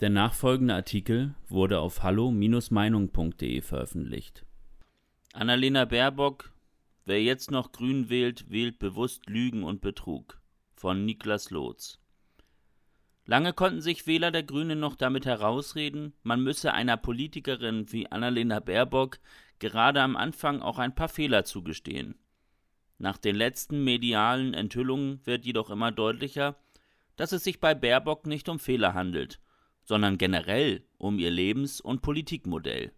Der nachfolgende Artikel wurde auf hallo-meinung.de veröffentlicht. Annalena Baerbock, wer jetzt noch grün wählt, wählt bewusst Lügen und Betrug. Von Niklas Lotz. Lange konnten sich Wähler der Grünen noch damit herausreden, man müsse einer Politikerin wie Annalena Baerbock gerade am Anfang auch ein paar Fehler zugestehen. Nach den letzten medialen Enthüllungen wird jedoch immer deutlicher, dass es sich bei Baerbock nicht um Fehler handelt, sondern generell um ihr Lebens- und Politikmodell.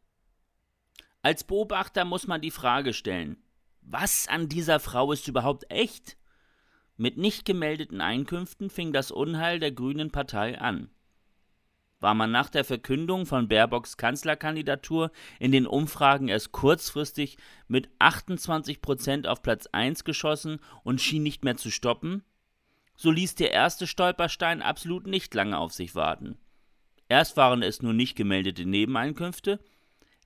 Als Beobachter muss man die Frage stellen, was an dieser Frau ist überhaupt echt? Mit nicht gemeldeten Einkünften fing das Unheil der Grünen Partei an. War man nach der Verkündung von Baerbocks Kanzlerkandidatur in den Umfragen erst kurzfristig mit 28 Prozent auf Platz 1 geschossen und schien nicht mehr zu stoppen, so ließ der erste Stolperstein absolut nicht lange auf sich warten. Erst waren es nur nicht gemeldete Nebeneinkünfte,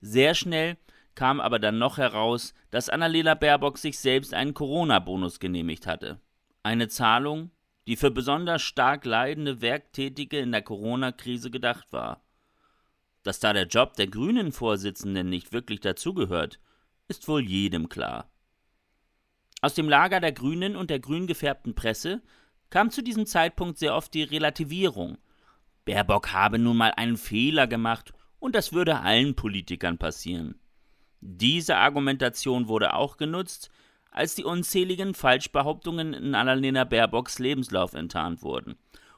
sehr schnell kam aber dann noch heraus, dass Annalena Baerbock sich selbst einen Corona-Bonus genehmigt hatte. Eine Zahlung, die für besonders stark leidende Werktätige in der Corona-Krise gedacht war. Dass da der Job der grünen Vorsitzenden nicht wirklich dazugehört, ist wohl jedem klar. Aus dem Lager der Grünen und der grün gefärbten Presse kam zu diesem Zeitpunkt sehr oft die Relativierung – Baerbock habe nun mal einen Fehler gemacht und das würde allen Politikern passieren. Diese Argumentation wurde auch genutzt, als die unzähligen Falschbehauptungen in Annalena Baerbocks Lebenslauf enttarnt wurden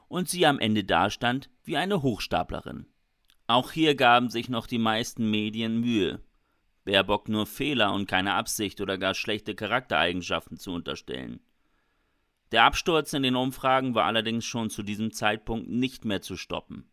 und sie am Ende dastand wie eine Hochstaplerin. Auch hier gaben sich noch die meisten Medien Mühe, Baerbock nur Fehler und keine Absicht oder gar schlechte Charaktereigenschaften zu unterstellen. Der Absturz in den Umfragen war allerdings schon zu diesem Zeitpunkt nicht mehr zu stoppen.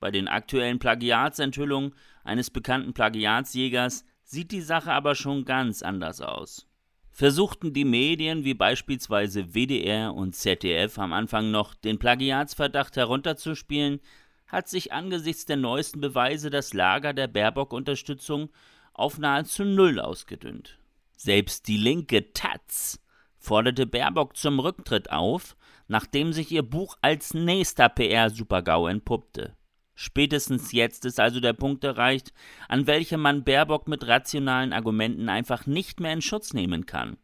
Bei den aktuellen Plagiatsenthüllungen eines bekannten Plagiatsjägers sieht die Sache aber schon ganz anders aus. Versuchten die Medien wie beispielsweise WDR und ZDF am Anfang noch den Plagiatsverdacht herunterzuspielen, hat sich angesichts der neuesten Beweise das Lager der Baerbock-Unterstützung auf nahezu Null ausgedünnt. Selbst die linke Taz forderte Baerbock zum Rücktritt auf, nachdem sich ihr Buch als nächster PR-Supergau entpuppte. Spätestens jetzt ist also der Punkt erreicht, an welchem man Baerbock mit rationalen Argumenten einfach nicht mehr in Schutz nehmen kann.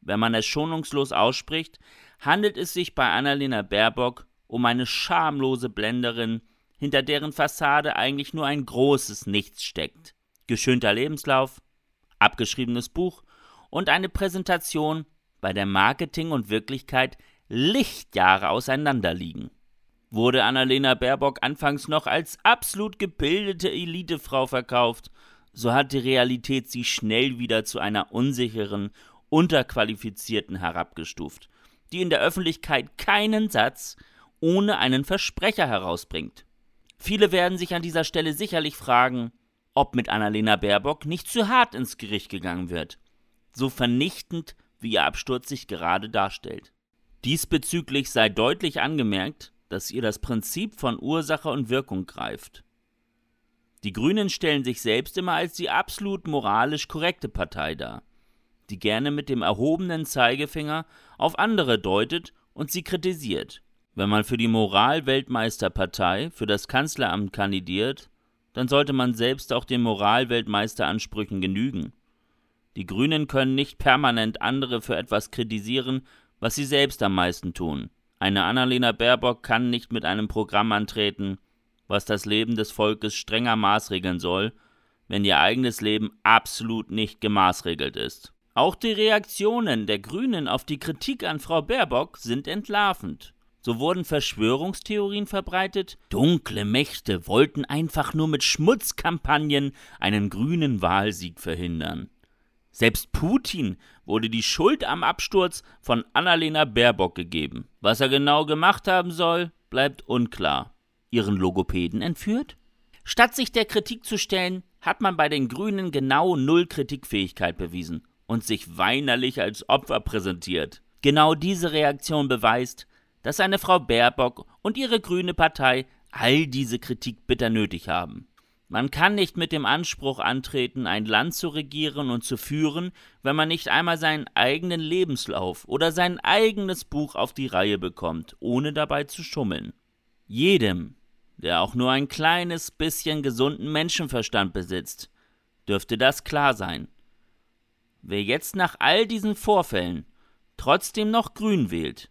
Wenn man es schonungslos ausspricht, handelt es sich bei Annalena Baerbock um eine schamlose Blenderin, hinter deren Fassade eigentlich nur ein großes Nichts steckt. Geschönter Lebenslauf, abgeschriebenes Buch und eine Präsentation, bei der Marketing und Wirklichkeit Lichtjahre auseinanderliegen. Wurde Annalena Baerbock anfangs noch als absolut gebildete Elitefrau verkauft, so hat die Realität sie schnell wieder zu einer unsicheren, unterqualifizierten herabgestuft, die in der Öffentlichkeit keinen Satz ohne einen Versprecher herausbringt. Viele werden sich an dieser Stelle sicherlich fragen, ob mit Annalena Baerbock nicht zu hart ins Gericht gegangen wird. So vernichtend wie ihr Absturz sich gerade darstellt. Diesbezüglich sei deutlich angemerkt, dass ihr das Prinzip von Ursache und Wirkung greift. Die Grünen stellen sich selbst immer als die absolut moralisch korrekte Partei dar, die gerne mit dem erhobenen Zeigefinger auf andere deutet und sie kritisiert. Wenn man für die Moralweltmeisterpartei für das Kanzleramt kandidiert, dann sollte man selbst auch den Moralweltmeisteransprüchen genügen. Die Grünen können nicht permanent andere für etwas kritisieren, was sie selbst am meisten tun. Eine Annalena Baerbock kann nicht mit einem Programm antreten, was das Leben des Volkes strenger maßregeln soll, wenn ihr eigenes Leben absolut nicht gemaßregelt ist. Auch die Reaktionen der Grünen auf die Kritik an Frau Baerbock sind entlarvend. So wurden Verschwörungstheorien verbreitet, dunkle Mächte wollten einfach nur mit Schmutzkampagnen einen grünen Wahlsieg verhindern. Selbst Putin wurde die Schuld am Absturz von Annalena Baerbock gegeben. Was er genau gemacht haben soll, bleibt unklar. Ihren Logopäden entführt? Statt sich der Kritik zu stellen, hat man bei den Grünen genau null Kritikfähigkeit bewiesen und sich weinerlich als Opfer präsentiert. Genau diese Reaktion beweist, dass eine Frau Baerbock und ihre grüne Partei all diese Kritik bitter nötig haben. Man kann nicht mit dem Anspruch antreten, ein Land zu regieren und zu führen, wenn man nicht einmal seinen eigenen Lebenslauf oder sein eigenes Buch auf die Reihe bekommt, ohne dabei zu schummeln. Jedem, der auch nur ein kleines bisschen gesunden Menschenverstand besitzt, dürfte das klar sein. Wer jetzt nach all diesen Vorfällen trotzdem noch grün wählt,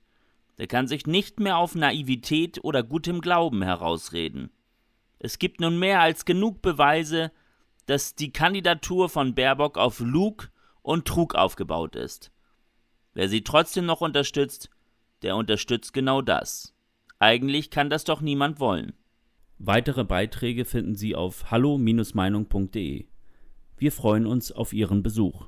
der kann sich nicht mehr auf Naivität oder gutem Glauben herausreden. Es gibt nun mehr als genug Beweise, dass die Kandidatur von Baerbock auf Lug und Trug aufgebaut ist. Wer sie trotzdem noch unterstützt, der unterstützt genau das. Eigentlich kann das doch niemand wollen. Weitere Beiträge finden Sie auf hallo-meinung.de. Wir freuen uns auf Ihren Besuch.